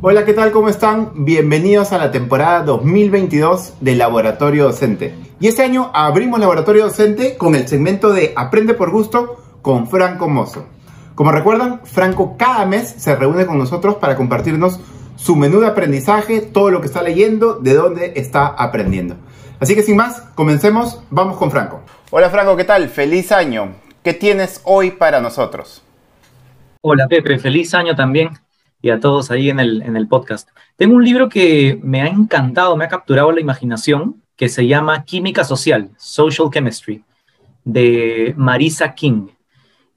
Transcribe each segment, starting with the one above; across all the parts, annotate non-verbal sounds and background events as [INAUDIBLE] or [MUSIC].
Hola, ¿qué tal? ¿Cómo están? Bienvenidos a la temporada 2022 de Laboratorio Docente. Y este año abrimos Laboratorio Docente con el segmento de Aprende por Gusto con Franco Mozo. Como recuerdan, Franco cada mes se reúne con nosotros para compartirnos su menú de aprendizaje, todo lo que está leyendo, de dónde está aprendiendo. Así que sin más, comencemos, vamos con Franco. Hola Franco, ¿qué tal? Feliz año. ¿Qué tienes hoy para nosotros? Hola Pepe, feliz año también y a todos ahí en el, en el podcast. Tengo un libro que me ha encantado, me ha capturado la imaginación, que se llama Química Social, Social Chemistry, de Marisa King.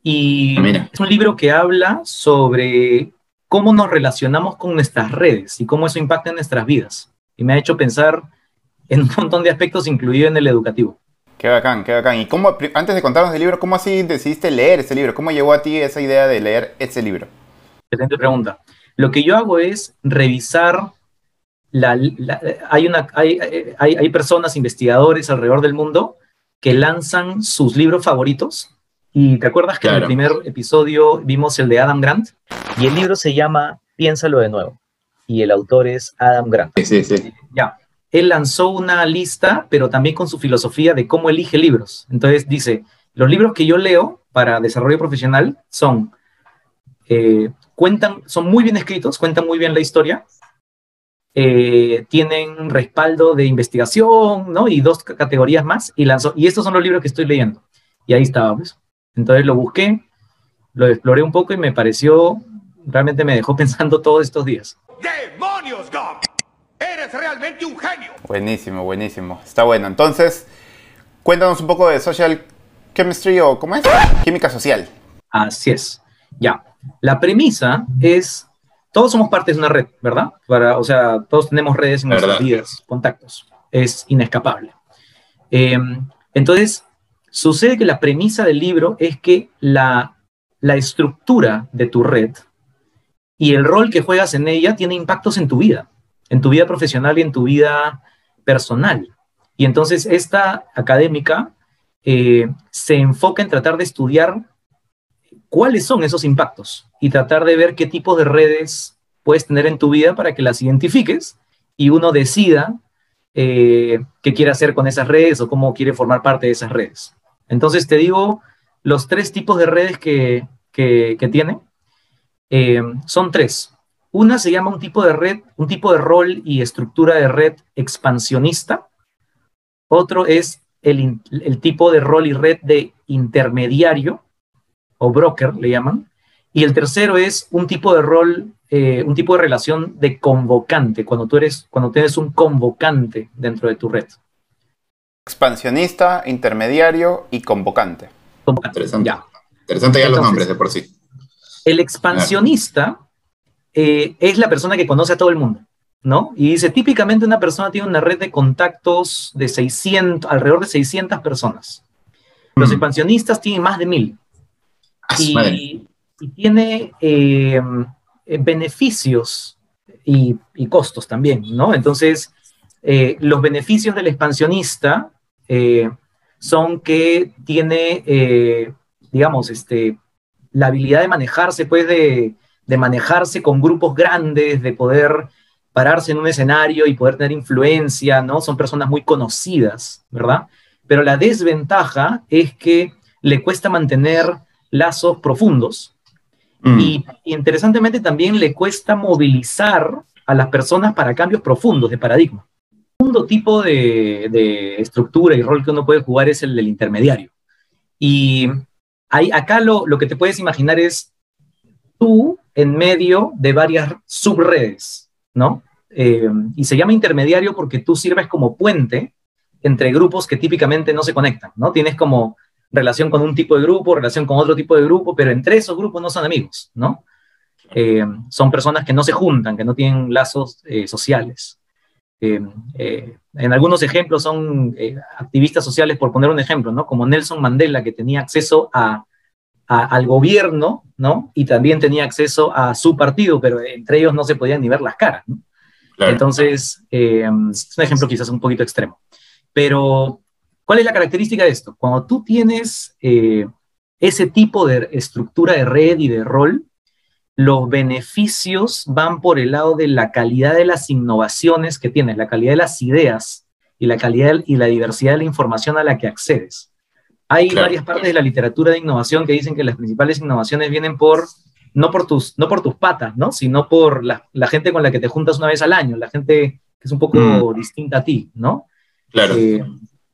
Y ah, es un libro que habla sobre cómo nos relacionamos con nuestras redes y cómo eso impacta en nuestras vidas. Y me ha hecho pensar en un montón de aspectos, incluido en el educativo. Qué bacán, qué bacán. Y cómo, antes de contarnos el libro, ¿cómo así decidiste leer ese libro? ¿Cómo llegó a ti esa idea de leer ese libro? Excelente pregunta. Lo que yo hago es revisar, la, hay, una, hay, hay, personas, investigadores alrededor del mundo que lanzan sus libros favoritos. Y te acuerdas que en el primer episodio vimos el de Adam Grant y el libro se llama Piénsalo de nuevo. Y el autor es Adam Grant. Sí, sí, sí. Ya. Él lanzó una lista, pero también con su filosofía de cómo elige libros. Entonces dice, los libros que yo leo para desarrollo profesional son eh, cuentan, son muy bien escritos, cuentan muy bien la historia, eh, tienen respaldo de investigación, ¿no? Y dos categorías más, y lanzó, y estos son los libros que estoy leyendo. Y ahí estábamos. Entonces lo busqué, lo exploré un poco y me pareció, realmente me dejó [LAUGHS] pensando todos estos días. ¡Demonios, Gob! ¡Eres realmente un genio! Buenísimo, buenísimo. Está bueno. Entonces, cuéntanos un poco de social chemistry o, ¿cómo es? Química social. Así es. Ya. La premisa es, todos somos parte de una red, ¿verdad? Para, o sea, todos tenemos redes en nuestras vidas, contactos. Es inescapable. Em, entonces, sucede que la premisa del libro es que la, la estructura de tu red y el rol que juegas en ella tiene impactos en tu vida, en tu vida profesional y en tu vida personal. Y entonces esta académica eh, se enfoca en tratar de estudiar cuáles son esos impactos y tratar de ver qué tipo de redes puedes tener en tu vida para que las identifiques y uno decida eh, qué quiere hacer con esas redes o cómo quiere formar parte de esas redes. Entonces te digo, los tres tipos de redes que, tiene eh, son tres. Una se llama un tipo de red, un tipo de rol y estructura de red expansionista. Otro es el, el tipo de rol y red de intermediario o broker, le llaman. Y el tercero es un tipo de rol, eh, un tipo de relación de convocante, cuando tú eres, cuando tienes un convocante dentro de tu red. Expansionista, intermediario y convocante. Interesante. Ya. Interesante ya los nombres de por sí. El expansionista eh, es la persona que conoce a todo el mundo, ¿no? Y dice, típicamente una persona tiene una red de contactos de 600, alrededor de 600 personas. Los mm. expansionistas tienen más de mil y, tiene eh, beneficios y, costos también, ¿no? Entonces, eh, los beneficios del expansionista eh, son que tiene, digamos, este, la habilidad de manejarse, pues, de, de manejarse con grupos grandes, de poder pararse en un escenario y poder tener influencia, ¿no? Son personas muy conocidas, ¿verdad? Pero la desventaja es que le cuesta mantener lazos profundos. Mm. Y interesantemente también le cuesta movilizar a las personas para cambios profundos de paradigma. Un segundo tipo de, estructura y rol que uno puede jugar es el del intermediario. Y hay, acá lo, lo que te puedes imaginar es tú en medio de varias subredes, ¿no? Eh, y se llama intermediario porque tú sirves como puente entre grupos que típicamente no se conectan, ¿no? Tienes como relación con un tipo de grupo, relación con otro tipo de grupo, pero entre esos grupos no son amigos, ¿no? Eh, son personas que no se juntan, que no tienen lazos eh, sociales. Eh, en algunos ejemplos son activistas sociales, por poner un ejemplo, ¿no? Como Nelson Mandela, que tenía acceso a, al gobierno, ¿no? Y también tenía acceso a su partido, pero entre ellos no se podían ni ver las caras, ¿no? Entonces, es un ejemplo quizás un poquito extremo. Pero ¿Cuál es la característica de esto? Cuando tú tienes eh, ese tipo de estructura de red y de rol, los beneficios van por el lado de la calidad de las innovaciones que tienes, la calidad de las ideas y la calidad y la diversidad de la información a la que accedes. Hay varias partes de la literatura de innovación que dicen que las principales innovaciones vienen por no por tus, no por tus patas, ¿no? sino por la, gente con la que te juntas una vez al año, la gente que es un poco mm. distinta a ti, ¿no? Claro. Eh,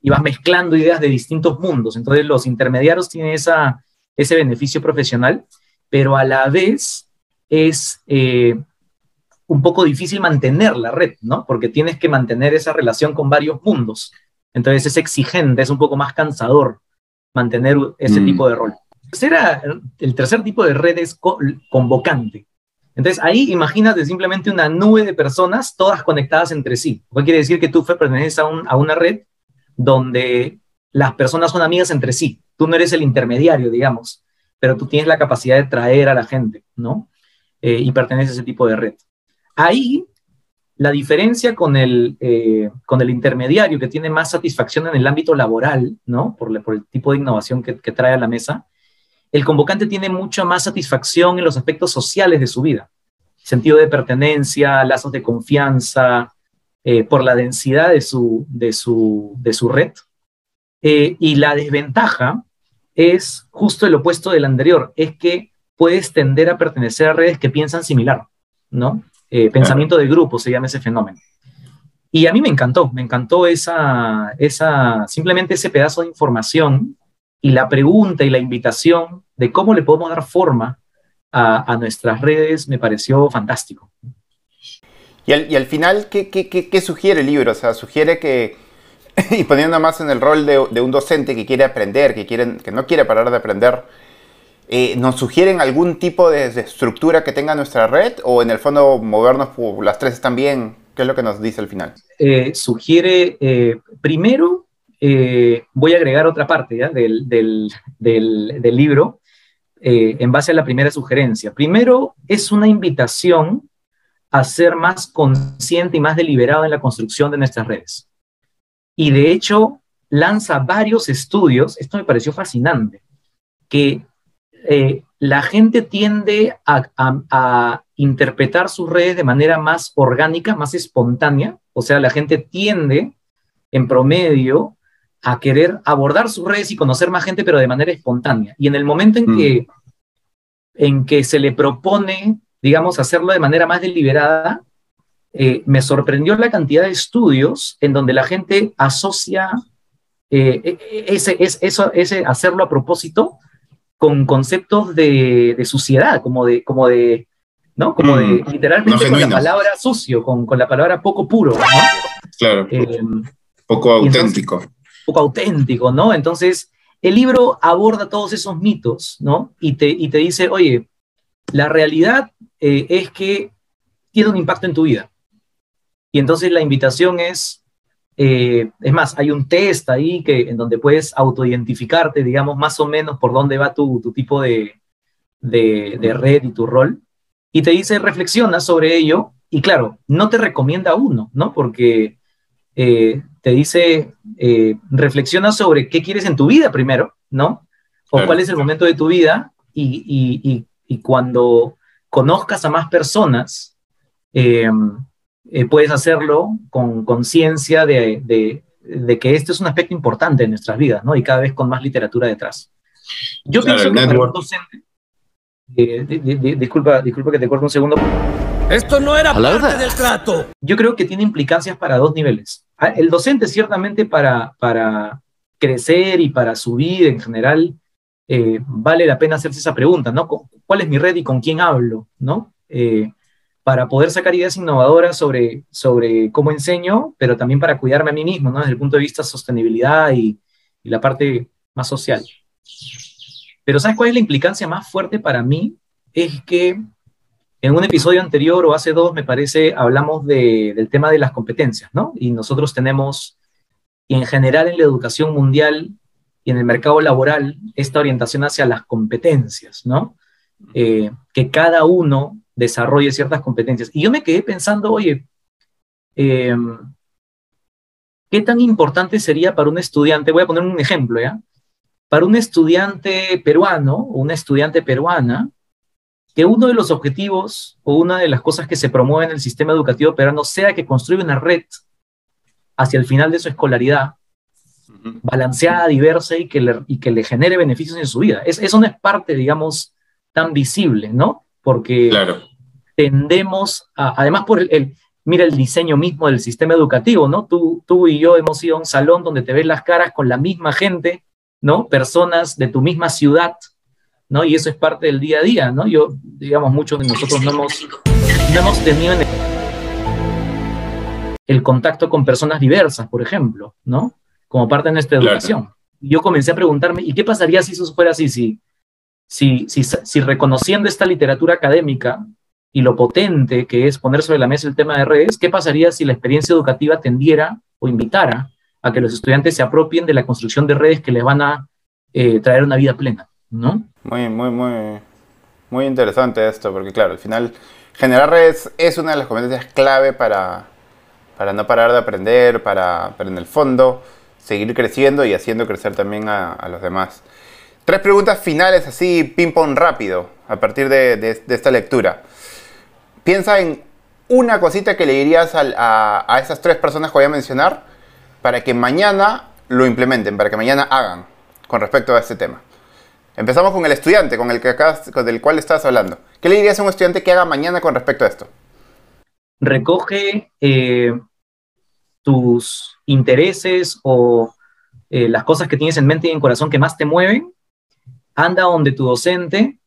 y vas mezclando ideas de distintos mundos. Entonces los intermediarios tienen esa, ese beneficio profesional, pero a la vez es eh, un poco difícil mantener la red, ¿no? Porque tienes que mantener esa relación con varios mundos. Entonces es exigente, es un poco más cansador mantener ese mm. tipo de rol. El tercer tipo de red es convocante. Entonces ahí imagínate simplemente una nube de personas todas conectadas entre sí. ¿Qué quiere decir que tú perteneces a, a una red donde las personas son amigas entre sí. Tú no eres el intermediario, digamos, pero tú tienes la capacidad de traer a la gente, ¿no? Eh, y perteneces a ese tipo de red. Ahí, la diferencia con el, eh, con el intermediario que tiene más satisfacción en el ámbito laboral, ¿no? Por, el tipo de innovación que, que trae a la mesa, el convocante tiene mucha más satisfacción en los aspectos sociales de su vida. Sentido de pertenencia, lazos de confianza, eh, por la densidad de su, de su, de su red. Eh, y la desventaja es justo el opuesto del anterior, es que puedes tender a pertenecer a redes que piensan similar, ¿no? Eh, pensamiento de grupo se llama ese fenómeno. Y a mí me encantó, me encantó esa, esa, simplemente ese pedazo de información y la pregunta y la invitación de cómo le podemos dar forma a, a nuestras redes me pareció fantástico. Y al, final, ¿qué, sugiere el libro? O sea, sugiere que, [LAUGHS] y poniendo más en el rol de, un docente que quiere aprender, que, que no quiere parar de aprender, eh, ¿nos sugieren algún tipo de, estructura que tenga nuestra red? ¿O en el fondo movernos por las tres están bien? ¿Qué es lo que nos dice al final? Eh, sugiere, eh, primero, voy a agregar otra parte del, del, libro en base a la primera sugerencia. Primero, es una invitación a ser más consciente y más deliberado en la construcción de nuestras redes. Y de hecho, lanza varios estudios, esto me pareció fascinante, que eh, la gente tiende a, interpretar sus redes de manera más orgánica, más espontánea, o sea, la gente tiende en promedio a querer abordar sus redes y conocer más gente, pero de manera espontánea. Y en el momento en, mm. que, en que se le propone digamos, hacerlo de manera más deliberada, eh, me sorprendió la cantidad de estudios en donde la gente asocia eh, e, e, ese, eso, ese hacerlo a propósito con conceptos de, suciedad, como de, como de, ¿no? Como de, mm. literalmente con la palabra sucio, con, la palabra poco puro, ¿no? Claro. Eh, poco auténtico. poco auténtico, ¿no? Entonces, el libro aborda todos esos mitos, ¿no? Y te, y te dice, oye, la realidad eh, es que tiene un impacto en tu vida. Y entonces la invitación es, eh, es más, hay un test ahí que, en donde puedes autoidentificarte, digamos, más o menos por dónde va tu, tipo de, red y tu rol. Y te dice, reflexiona sobre ello. Y claro, no te recomienda uno, ¿no? Porque eh, te dice, reflexiona sobre qué quieres en tu vida primero, ¿no? O cuál es el momento de tu vida y, y cuando conozcas a más personas, eh, eh, puedes hacerlo con conciencia de, de, que este es un aspecto importante en nuestras vidas, ¿no? Y cada vez con más literatura detrás. Yo pienso que para un docente, eh, disculpa, disculpa que te corte un segundo. Esto no era parte del trato. Yo creo que tiene implicancias para dos niveles. Ah, el docente ciertamente para, para crecer y para subir en general eh, vale la pena hacerse esa pregunta, ¿no? ¿Cuál es mi red y con quién hablo, ¿no? Eh, para poder sacar ideas innovadoras sobre, sobre cómo enseño, pero también para cuidarme a mí mismo, ¿no? Desde el punto de vista de sostenibilidad y, y la parte más social. Pero ¿sabes cuál es la implicancia más fuerte para mí? Es que en un episodio anterior o hace dos, me parece, hablamos de, del tema de las competencias, ¿no? Y nosotros tenemos, y en general en la educación mundial, y en el mercado laboral esta orientación hacia las competencias, ¿no? Eh, que cada uno desarrolle ciertas competencias. Y yo me quedé pensando, oye, em, ¿qué tan importante sería para un estudiante? Voy a poner un ejemplo, ¿ya? Para un estudiante peruano o una estudiante peruana, que uno de los objetivos o una de las cosas que se promueve en el sistema educativo peruano sea que construya una red hacia el final de su escolaridad, balanceada, diversa y que le, y que le genere beneficios en su vida. Es, eso no es parte, digamos, tan visible, ¿no? Porque tendemos a, además por el, mira el diseño mismo del sistema educativo, ¿no? Tú, tú y yo hemos ido a un salón donde te ves las caras con la misma gente, ¿no? Personas de tu misma ciudad, ¿no? Y eso es parte del día a día, ¿no? Yo, digamos, muchos de nosotros no hemos, no hemos tenido el, contacto con personas diversas, por ejemplo, ¿no? Como parte de nuestra educación. Yo comencé a preguntarme, ¿y qué pasaría si eso fuera así? Si, si, si, si reconociendo esta literatura académica y lo potente que es poner sobre la mesa el tema de redes, ¿qué pasaría si la experiencia educativa tendiera o invitara a que los estudiantes se apropien de la construcción de redes que les van a eh, traer una vida plena? ¿no? Muy, muy, muy, muy interesante esto, porque claro, al final generar redes es una de las competencias clave para, para no parar de aprender, para, para en el fondo seguir creciendo y haciendo crecer también a, los demás. Tres preguntas finales así, ping-pong rápido, a partir de, esta lectura. Piensa en una cosita que le dirías a, esas tres personas que voy a mencionar para que mañana lo implementen, para que mañana hagan con respecto a este tema. Empezamos con el estudiante, con el que cual estás hablando. ¿Qué le dirías a un estudiante que haga mañana con respecto a esto? Recoge eh, tus intereses o eh, las cosas que tienes en mente y en corazón que más te mueven. Anda donde tu docente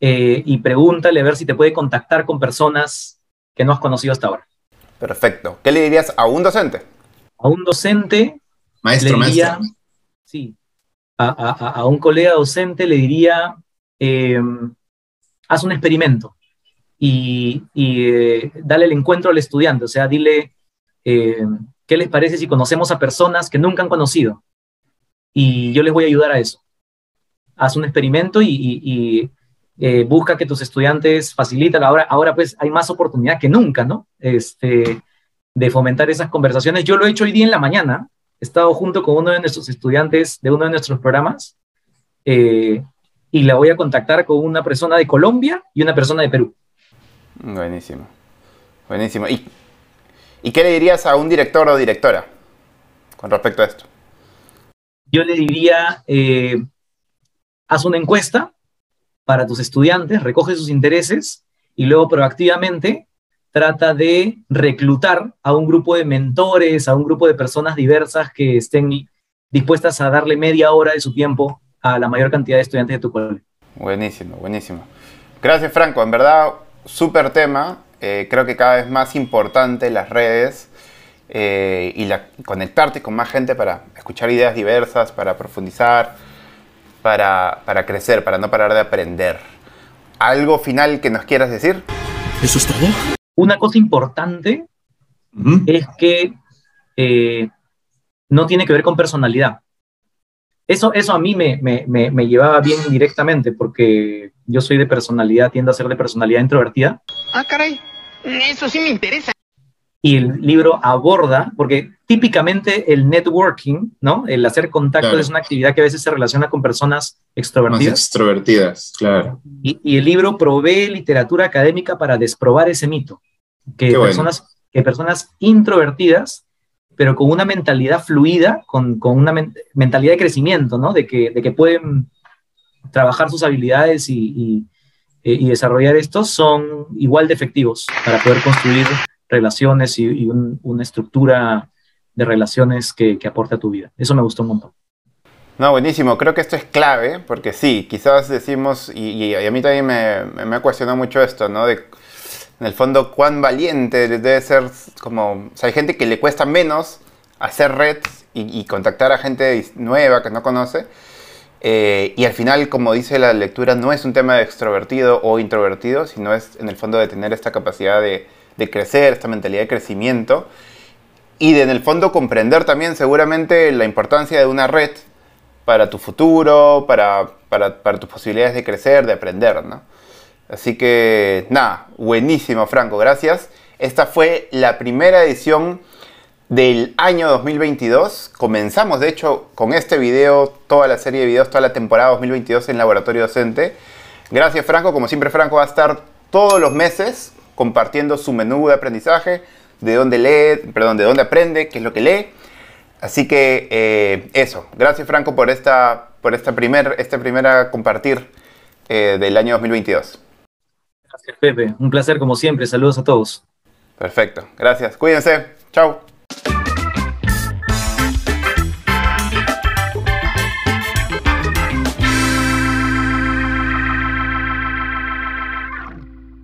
eh, y pregúntale a ver si te puede contactar con personas que no has conocido hasta ahora. Perfecto. ¿Qué le dirías a un docente? A un docente. Maestro, maestro. Sí, a, un colega docente le diría, eh, haz un experimento y, eh, dale el encuentro al estudiante, o sea, dile, eh, ¿qué les parece si conocemos a personas que nunca han conocido? Y yo les voy a ayudar a eso. Haz un experimento y, busca que tus estudiantes faciliten. Ahora, ahora pues hay más oportunidad que nunca, ¿no? Este, de fomentar esas conversaciones. Yo lo he hecho hoy día en la mañana, he estado junto con uno de nuestros estudiantes de uno de nuestros programas eh, y la voy a contactar con una persona de Colombia y una persona de Perú. Buenísimo, buenísimo. ¿Y, ¿Y qué le dirías a un director o directora con respecto a esto? Yo le diría, eh, haz una encuesta para tus estudiantes, recoge sus intereses y luego proactivamente trata de reclutar a un grupo de mentores, a un grupo de personas diversas que estén dispuestas a darle media hora de su tiempo a la mayor cantidad de estudiantes de tu colegio. Buenísimo, buenísimo. Gracias Franco, en verdad, súper tema. Eh, creo que cada vez más importante las redes eh, y conectarte con más gente para escuchar ideas diversas, para profundizar, para, para crecer, para no parar de aprender. ¿Algo final que nos quieras decir? ¿Eso es todo? Una cosa importante es que eh, no tiene que ver con personalidad. Eso, eso a mí me, me, llevaba bien directamente porque yo soy de personalidad, tiendo a ser de personalidad introvertida. Ah, caray, eso sí me interesa y el libro aborda, porque típicamente el networking, ¿no? El hacer contacto es una actividad que a veces se relaciona con personas extrovertidas. Más extrovertidas, claro. Y, el libro provee literatura académica para desprobar ese mito, que, personas, que personas introvertidas, pero con una mentalidad fluida, con, con una mentalidad de crecimiento, ¿no? De que, de que pueden trabajar sus habilidades y, y, y desarrollar esto, son igual de efectivos para poder construir relaciones y, una estructura de relaciones que, que aporte a tu vida. Eso me gustó un montón. No, buenísimo. Creo que esto es clave, porque sí, quizás decimos, y, a mí también me, me, ha cuestionado mucho esto, ¿no? De, en el fondo, cuán valiente debe ser, como, o sea, hay gente que le cuesta menos hacer red y, contactar a gente nueva que no conoce. Eh, y al final, como dice la lectura, no es un tema de extrovertido o introvertido, sino es en el fondo de tener esta capacidad de, de crecer, esta mentalidad de crecimiento y de en el fondo comprender también seguramente la importancia de una red para tu futuro, para, para, tus posibilidades de crecer, de aprender, ¿no? Así que nada, buenísimo Franco, gracias. Esta fue la primera edición del año 2022. Comenzamos de hecho con este video, toda la serie de videos, toda la temporada 2022 en Laboratorio Docente. Gracias Franco, como siempre Franco va a estar todos los meses compartiendo su menú de aprendizaje, de dónde lee, perdón, de dónde aprende, qué es lo que lee. Así que eh, eso, gracias Franco por esta, por esta, primer, este primera compartir eh, del año 2022. Gracias Pepe, un placer como siempre, saludos a todos. Perfecto, gracias, cuídense, chao.